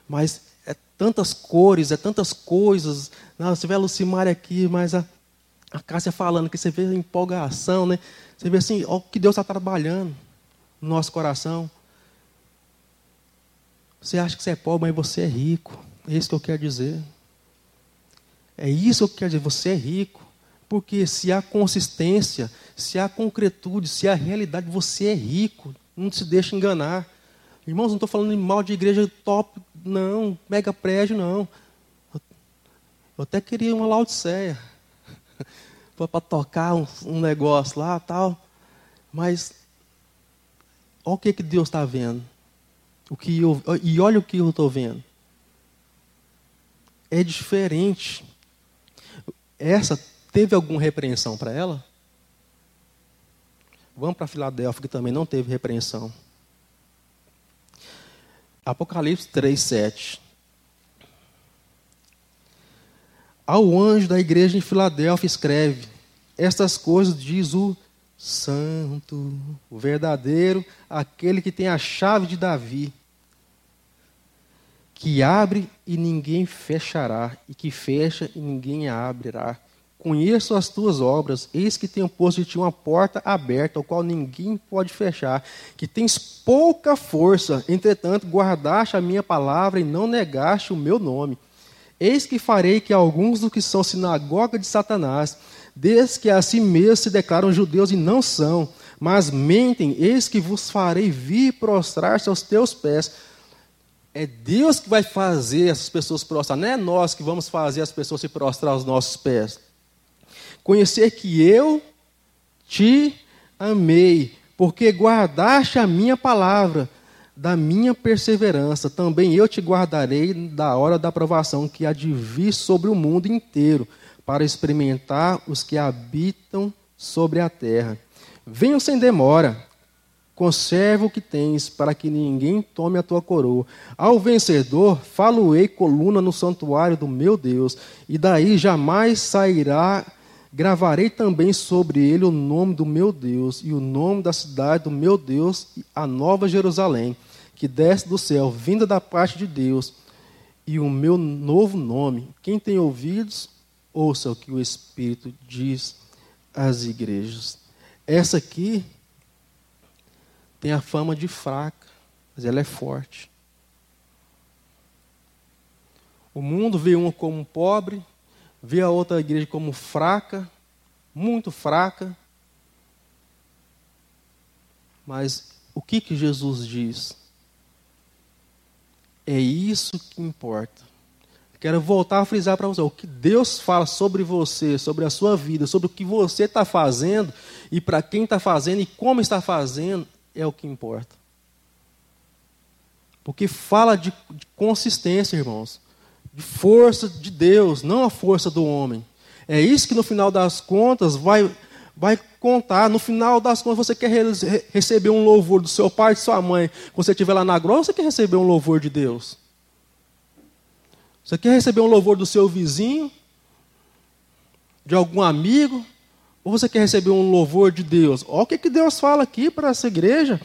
mas é tantas cores, é tantas coisas. Não, você vê a Lucimar aqui, mas a, a Cássia falando que você vê a empolgação, né? Você vê assim, o que Deus está trabalhando no nosso coração. Você acha que você é pobre, mas você é rico. É isso que eu quero dizer. É isso que eu quero dizer, você é rico. Porque se há consistência, se há concretude, se há realidade, você é rico. Não se deixe enganar. Irmãos, não estou falando mal de igreja top, não, mega prédio, não. Eu até queria uma Laodiceia para tocar um, um, negócio lá tal. Mas olha o que, que Deus está vendo. O que eu, e olha o que eu estou vendo. É diferente. Essa teve alguma repreensão para ela? Vamos para Filadélfia, que também não teve repreensão. Apocalipse 3, 7. Ao anjo da igreja em Filadélfia escreve: Estas coisas diz o Santo, o verdadeiro, aquele que tem a chave de Davi, que abre e ninguém fechará, e que fecha e ninguém abrirá. Conheço as tuas obras, eis que tenho posto de ti uma porta aberta, ao qual ninguém pode fechar, que tens pouca força, entretanto guardaste a minha palavra e não negaste o meu nome. Eis que farei que alguns dos que são sinagoga de Satanás, desde que a si mesmos se declaram judeus e não são, mas mentem, eis que vos farei vir prostrar-se aos teus pés. É Deus que vai fazer essas pessoas prostrar, não é nós que vamos fazer as pessoas se prostrar aos nossos pés. Conhecer que eu te amei, porque guardaste a minha palavra, da minha perseverança, também eu te guardarei da hora da provação que há de vir sobre o mundo inteiro, para experimentar os que habitam sobre a terra. Venham sem demora, conserva o que tens, para que ninguém tome a tua coroa. Ao vencedor, falo-ei coluna no santuário do meu Deus, e daí jamais sairá Gravarei também sobre ele o nome do meu Deus e o nome da cidade do meu Deus, a nova Jerusalém, que desce do céu, vinda da parte de Deus, e o meu novo nome. Quem tem ouvidos, ouça o que o Espírito diz às igrejas. Essa aqui tem a fama de fraca, mas ela é forte. O mundo vê uma como pobre, vê a outra igreja como fraca, muito fraca. Mas o que, que Jesus diz? É isso que importa. Quero voltar a frisar para você: o que Deus fala sobre você, sobre a sua vida, sobre o que você está fazendo e para quem está fazendo e como está fazendo, é o que importa. Porque fala de, de consistência, irmãos de força de Deus, não a força do homem. É isso que no final das contas vai, vai contar. No final das contas, você quer re receber um louvor do seu pai, de sua mãe, quando você estiver lá na glória, você quer receber um louvor de Deus? Você quer receber um louvor do seu vizinho? De algum amigo? Ou você quer receber um louvor de Deus? Olha o que, que Deus fala aqui para essa igreja.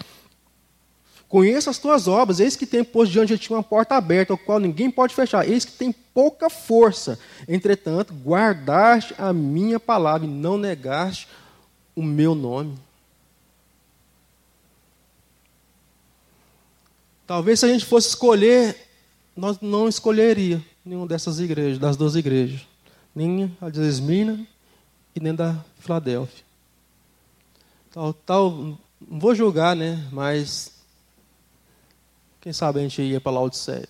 Conheça as tuas obras, eis que tem posto diante de ti uma porta aberta, a qual ninguém pode fechar. Eis que tem pouca força. Entretanto, guardaste a minha palavra e não negaste o meu nome. Talvez se a gente fosse escolher, nós não escolheria nenhuma dessas igrejas, das duas igrejas. Nem a de Esmina e nem da Filadélfia. Tal, tal, não vou julgar, né? Mas quem sabe a gente ia para Laodiceia.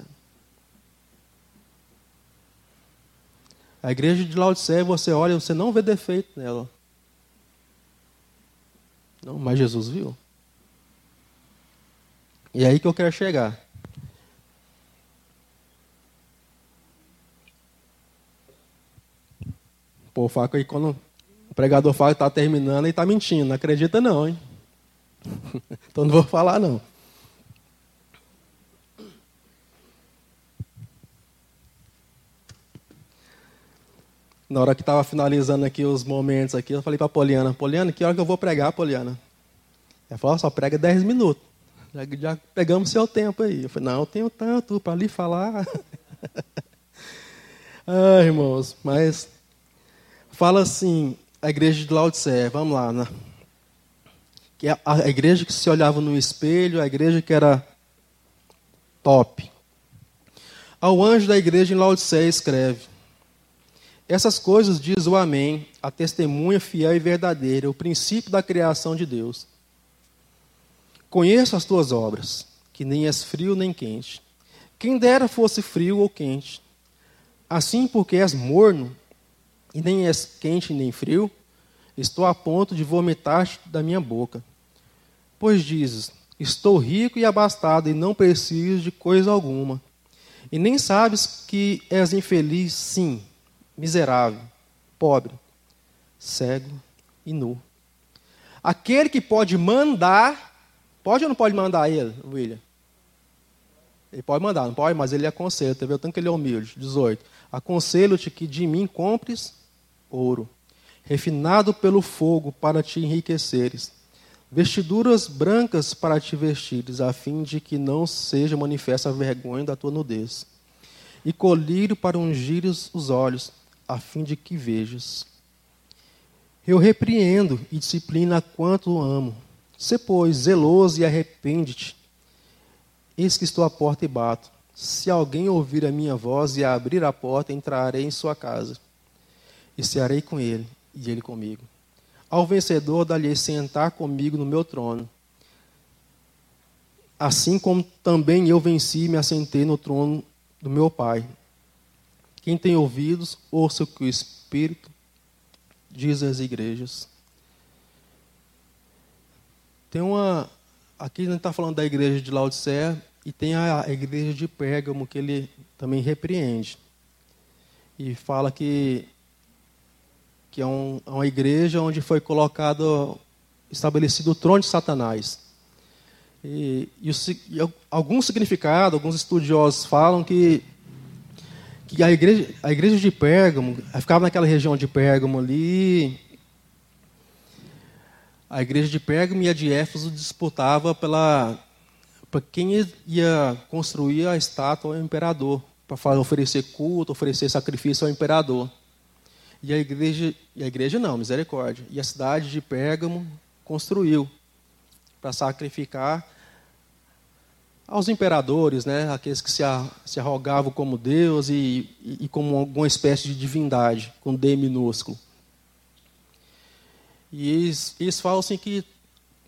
A igreja de Laodiceia, você olha, você não vê defeito nela. Não, mas Jesus viu. E é aí que eu quero chegar. Pô, faca aí quando o pregador fala que está terminando, ele está mentindo. Não acredita não, hein? então não vou falar não. Na hora que estava finalizando aqui os momentos aqui, eu falei para a Poliana, Poliana, que hora que eu vou pregar, Poliana? Ela falou, só prega 10 minutos. Já, já pegamos seu tempo aí. Eu falei, não, eu tenho tanto para lhe falar. ah, irmãos, mas fala assim, a igreja de Laodiceia, vamos lá, né? Que é a, a igreja que se olhava no espelho, a igreja que era top. Ao anjo da igreja em Laodiceia escreve: essas coisas diz o Amém, a testemunha fiel e verdadeira, o princípio da criação de Deus. Conheço as tuas obras, que nem és frio nem quente. Quem dera fosse frio ou quente. Assim, porque és morno, e nem és quente nem frio, estou a ponto de vomitar-te da minha boca. Pois dizes: Estou rico e abastado, e não preciso de coisa alguma. E nem sabes que és infeliz, sim miserável, pobre, cego e nu. Aquele que pode mandar, pode ou não pode mandar ele, William? Ele pode mandar, não pode, mas ele aconselha, tá vendo? Tanto que ele é humilde. 18. Aconselho-te que de mim compres ouro, refinado pelo fogo, para te enriqueceres. Vestiduras brancas para te vestires, a fim de que não seja manifesta a vergonha da tua nudez. E colírio para ungires os olhos, a fim de que vejas. Eu repreendo e disciplina quanto amo. Se, pois, zeloso e arrepende-te. Eis que estou à porta e bato. Se alguém ouvir a minha voz e abrir a porta, entrarei em sua casa. E cearei com ele, e ele comigo. Ao vencedor, dá-lhe sentar comigo no meu trono. Assim como também eu venci e me assentei no trono do meu Pai. Quem tem ouvidos, ouça o que o Espírito diz às igrejas. Tem uma. Aqui a gente está falando da igreja de Laodicea e tem a igreja de Pérgamo que ele também repreende. E fala que, que é, um, é uma igreja onde foi colocado, estabelecido o trono de Satanás. E, e, o, e alguns significados, alguns estudiosos falam que que a igreja, a igreja de Pérgamo, ficava naquela região de Pérgamo ali. A igreja de Pérgamo e a de Éfeso disputava pela para quem ia construir a estátua ao imperador, para oferecer culto, oferecer sacrifício ao imperador. E a igreja, e a igreja não, misericórdia. E a cidade de Pérgamo construiu para sacrificar aos imperadores, né, aqueles que se, se arrogavam como Deus e, e, e, como alguma espécie de divindade, com D minúsculo. E eles, eles falam assim que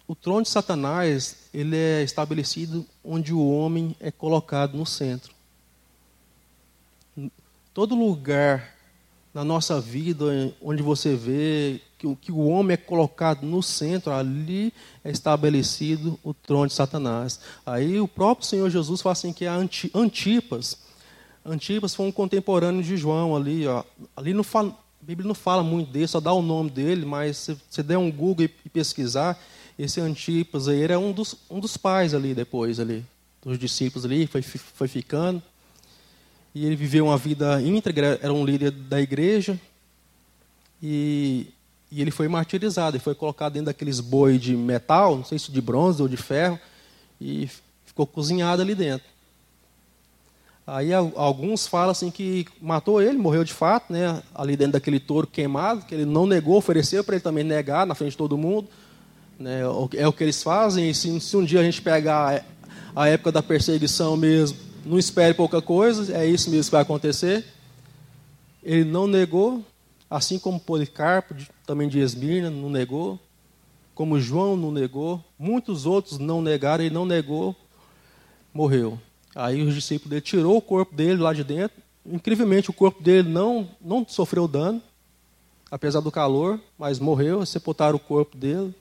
o trono de Satanás ele é estabelecido onde o homem é colocado no centro. Todo lugar na nossa vida onde você vê que, que o homem é colocado no centro, ali é estabelecido o trono de Satanás. Aí o próprio Senhor Jesus fala assim que é Anti, Antipas. Antipas foi um contemporâneo de João ali. Ó. Ali não fala, a Bíblia não fala muito dele, só dá o nome dele, mas se você der um Google e pesquisar, esse Antipas aí era um dos, um dos pais ali depois, ali, dos discípulos ali, foi, foi ficando. E ele viveu uma vida íntegra, era um líder da igreja. E e ele foi martirizado, ele foi colocado dentro daqueles boi de metal, não sei se de bronze ou de ferro, e ficou cozinhado ali dentro. Aí alguns falam assim que matou ele, morreu de fato, né, ali dentro daquele touro queimado, que ele não negou, ofereceu para ele também negar na frente de todo mundo. Né, é o que eles fazem, e se, se um dia a gente pegar a época da perseguição mesmo, não espere pouca coisa, é isso mesmo que vai acontecer. Ele não negou, assim como Policarpo, também de Esmirna, não negou, como João não negou, muitos outros não negaram, ele não negou, morreu. Aí os discípulos dele tirou o corpo dele lá de dentro, incrivelmente o corpo dele não, não sofreu dano, apesar do calor, mas morreu, sepultaram o corpo dele.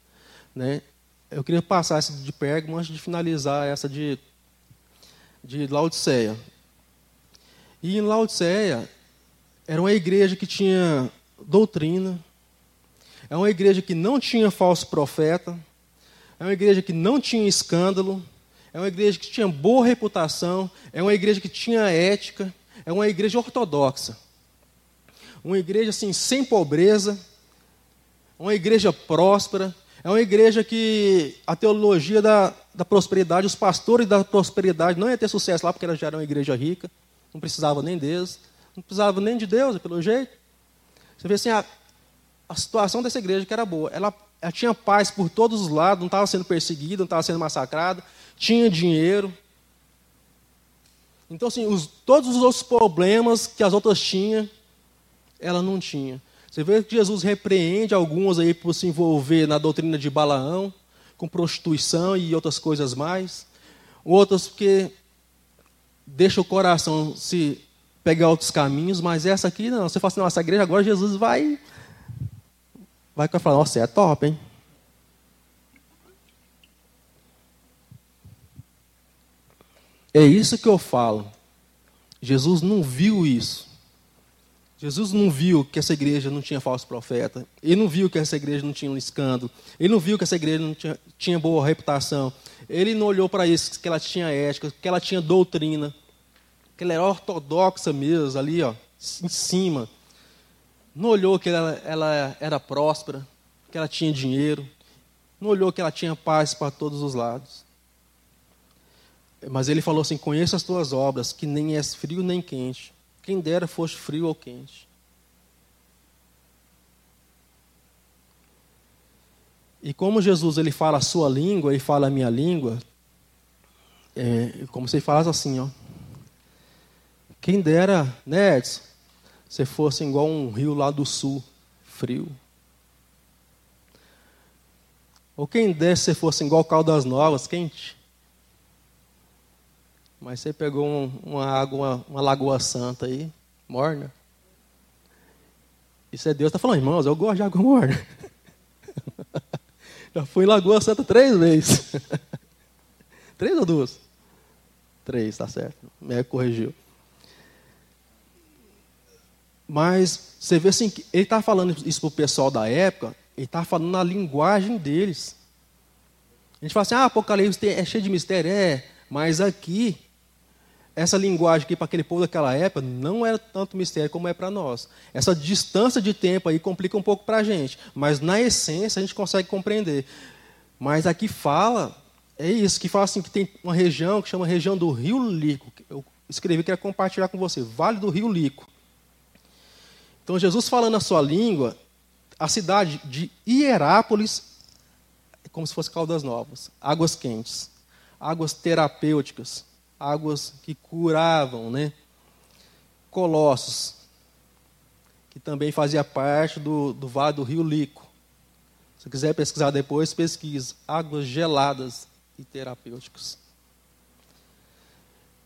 Né? Eu queria passar essa de Pérgamo antes de finalizar essa de, de Laodiceia. E em Laodiceia, era uma igreja que tinha doutrina. É uma igreja que não tinha falso profeta. É uma igreja que não tinha escândalo. É uma igreja que tinha boa reputação. É uma igreja que tinha ética. É uma igreja ortodoxa. Uma igreja assim, sem pobreza. Uma igreja próspera. É uma igreja que a teologia da, da prosperidade, os pastores da prosperidade não iam ter sucesso lá porque ela já era uma igreja rica. Não precisava nem deles. Não precisava nem de Deus, pelo jeito. Você vê assim, a, a situação dessa igreja que era boa. Ela, ela tinha paz por todos os lados, não estava sendo perseguida, não estava sendo massacrada, tinha dinheiro. Então, assim, os, todos os outros problemas que as outras tinham, ela não tinha. Você vê que Jesus repreende algumas aí por se envolver na doutrina de Balaão, com prostituição e outras coisas mais. Outras porque deixa o coração se pegar outros caminhos, mas essa aqui não. Você fala assim, nossa, igreja agora Jesus vai. Vai falar, nossa, é top, hein? É isso que eu falo. Jesus não viu isso. Jesus não viu que essa igreja não tinha falso profeta. Ele não viu que essa igreja não tinha um escândalo. Ele não viu que essa igreja não tinha, tinha boa reputação. Ele não olhou para isso, que ela tinha ética, que ela tinha doutrina que ela era ortodoxa mesmo, ali, ó, em cima. Não olhou que ela, ela era próspera, que ela tinha dinheiro. Não olhou que ela tinha paz para todos os lados. Mas ele falou assim: Conheça as tuas obras, que nem és frio nem quente. Quem dera fosse frio ou quente. E como Jesus ele fala a sua língua e fala a minha língua, é, como se ele falasse assim, ó. Quem dera, né, Edson, se fosse igual um rio lá do sul, frio. Ou quem dera se fosse igual Caldas Novas, quente. Mas você pegou um, uma água, uma, lagoa santa aí, morna. Isso é Deus está falando, irmãos, eu gosto de água morna. Já fui em Lagoa Santa três vezes. três ou duas? Três, tá certo. Médico corrigiu. Mas você vê assim, ele está falando isso para o pessoal da época, ele está falando na linguagem deles. A gente fala assim, ah, Apocalipse é cheio de mistério. É, mas aqui, essa linguagem aqui para aquele povo daquela época não era tanto mistério como é para nós. Essa distância de tempo aí complica um pouco para a gente, mas na essência a gente consegue compreender. Mas aqui fala, é isso, que fala assim, que tem uma região que chama região do Rio Lico. Eu escrevi, queria compartilhar com você, Vale do Rio Lico. Então, Jesus falando a sua língua, a cidade de Hierápolis é como se fosse Caldas Novas, águas quentes, águas terapêuticas, águas que curavam, né? Colossos, que também fazia parte do, do Vale do Rio Lico. Se quiser pesquisar depois, pesquise. Águas geladas e terapêuticas.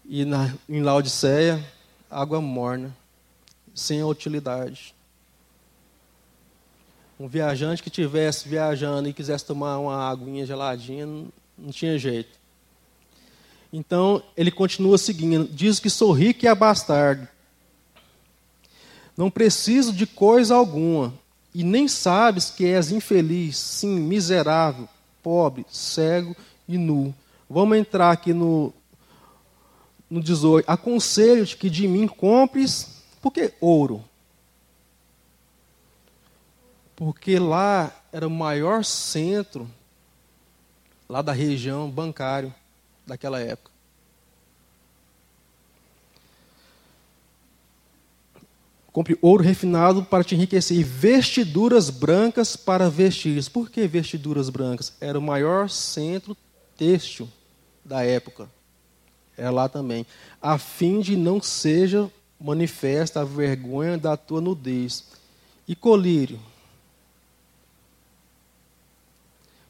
E na, em Laodiceia, água morna sem utilidade. Um viajante que tivesse viajando e quisesse tomar uma aguinha geladinha, não tinha jeito. Então, ele continua seguindo. Diz que sou rico e abastardo. Não preciso de coisa alguma. E nem sabes que és infeliz, sim, miserável, pobre, cego e nu. Vamos entrar aqui no, no 18. Aconselho-te que de mim compres por que ouro? Porque lá era o maior centro lá da região bancário daquela época. Compre ouro refinado para te enriquecer e vestiduras brancas para vestir. Por que vestiduras brancas? Era o maior centro têxtil da época. Era lá também. A fim de não seja manifesta a vergonha da tua nudez. E colírio?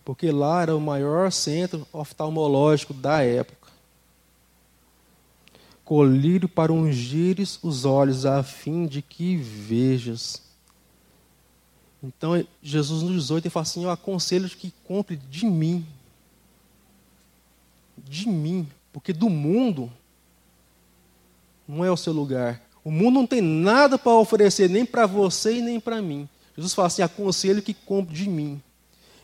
Porque lá era o maior centro oftalmológico da época. Colírio para ungires os olhos, a fim de que vejas. Então, Jesus nos 18 ele fala assim: Eu aconselho que compre de mim. De mim. Porque do mundo não é o seu lugar. O mundo não tem nada para oferecer, nem para você e nem para mim. Jesus fala assim: aconselho que compre de mim.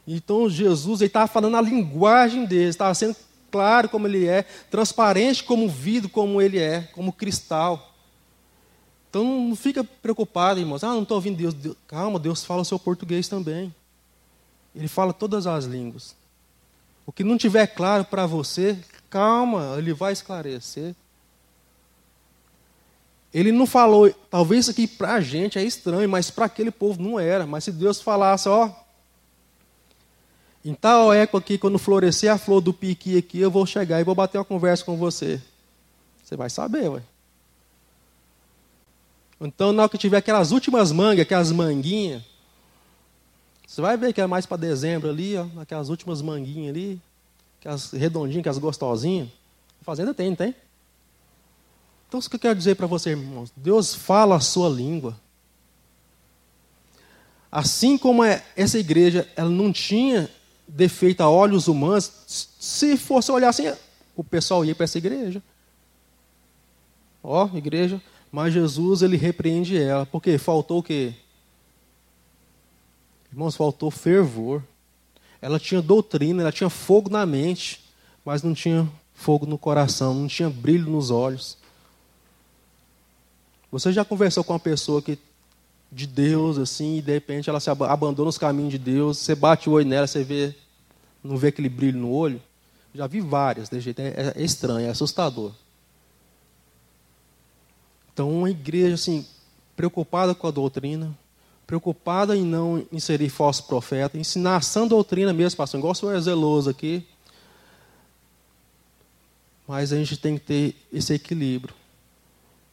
Então Jesus estava falando a linguagem dele, estava sendo claro como ele é, transparente como vidro, como ele é, como cristal. Então não fica preocupado, irmãos. Ah, não estou ouvindo Deus. Deus. Calma, Deus fala o seu português também. Ele fala todas as línguas. O que não tiver claro para você, calma, ele vai esclarecer. Ele não falou, talvez isso aqui para a gente é estranho, mas para aquele povo não era. Mas se Deus falasse, ó, em tal época aqui, quando florescer a flor do piqui aqui, eu vou chegar e vou bater uma conversa com você. Você vai saber, ué. Então, na hora que tiver aquelas últimas mangas, aquelas manguinhas, você vai ver que é mais para dezembro ali, ó, aquelas últimas manguinhas ali, aquelas redondinhas, aquelas gostosinhas. Fazenda tem, não tem? Então, o que eu quero dizer para você, irmãos? Deus fala a sua língua. Assim como é, essa igreja, ela não tinha defeito a olhos humanos, se fosse olhar assim, o pessoal ia para essa igreja. Ó, igreja, mas Jesus ele repreende ela, porque faltou o quê? Irmãos, faltou fervor. Ela tinha doutrina, ela tinha fogo na mente, mas não tinha fogo no coração, não tinha brilho nos olhos. Você já conversou com uma pessoa que de Deus assim, e de repente ela se abandona os caminhos de Deus, você bate o olho nela, você vê não vê aquele brilho no olho? Já vi várias desse jeito, é, é estranho, é assustador. Então, uma igreja assim, preocupada com a doutrina, preocupada em não inserir falso profeta, ensinar a sã doutrina mesmo, pastor, igual o senhor é zeloso aqui. Mas a gente tem que ter esse equilíbrio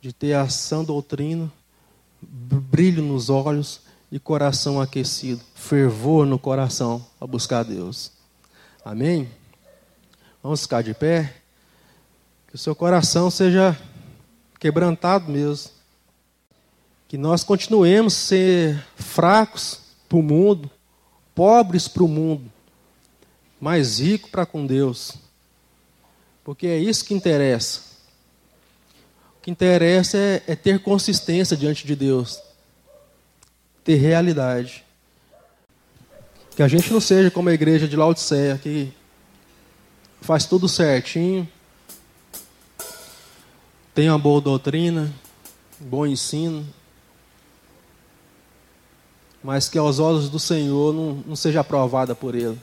de ter a sã doutrina, brilho nos olhos e coração aquecido, fervor no coração a buscar Deus. Amém? Vamos ficar de pé. Que o seu coração seja quebrantado mesmo. Que nós continuemos ser fracos para o mundo, pobres para o mundo, mais rico para com Deus. Porque é isso que interessa. O que interessa é, é ter consistência diante de Deus, ter realidade. Que a gente não seja como a igreja de Laodiceia, que faz tudo certinho, tem uma boa doutrina, bom ensino, mas que aos olhos do Senhor não, não seja aprovada por Ele.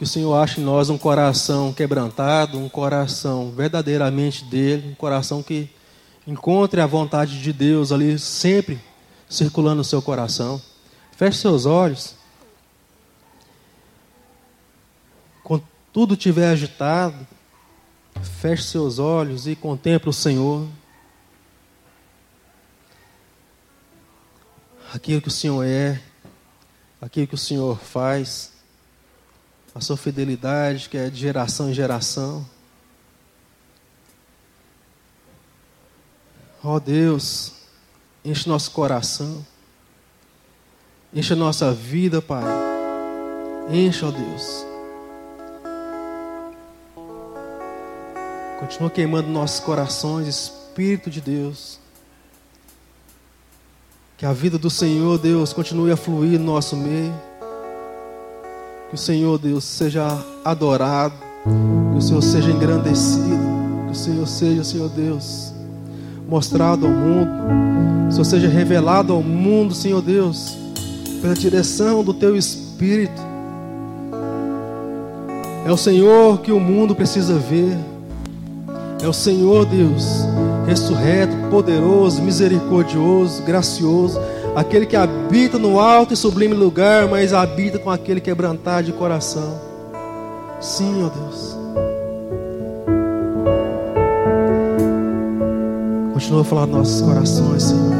Que o Senhor ache em nós um coração quebrantado, um coração verdadeiramente dele, um coração que encontre a vontade de Deus ali sempre circulando no seu coração. Feche seus olhos. Quando tudo estiver agitado, feche seus olhos e contemple o Senhor. Aquilo que o Senhor é, aquilo que o Senhor faz, a sua fidelidade que é de geração em geração. Ó oh Deus, enche nosso coração. Enche a nossa vida, Pai. Enche, ó Deus. Continua queimando nossos corações, Espírito de Deus. Que a vida do Senhor, Deus, continue a fluir no nosso meio. Que o Senhor, Deus, seja adorado. Que o Senhor seja engrandecido. Que o Senhor seja, Senhor Deus, mostrado ao mundo. Que o Senhor seja revelado ao mundo, Senhor Deus pela direção do teu Espírito. É o Senhor que o mundo precisa ver. É o Senhor, Deus, ressurreto, poderoso, misericordioso, gracioso, aquele que habita no alto e sublime lugar, mas habita com aquele quebrantado de coração. Sim, ó Deus. Continua a falar nos nossos corações, Senhor.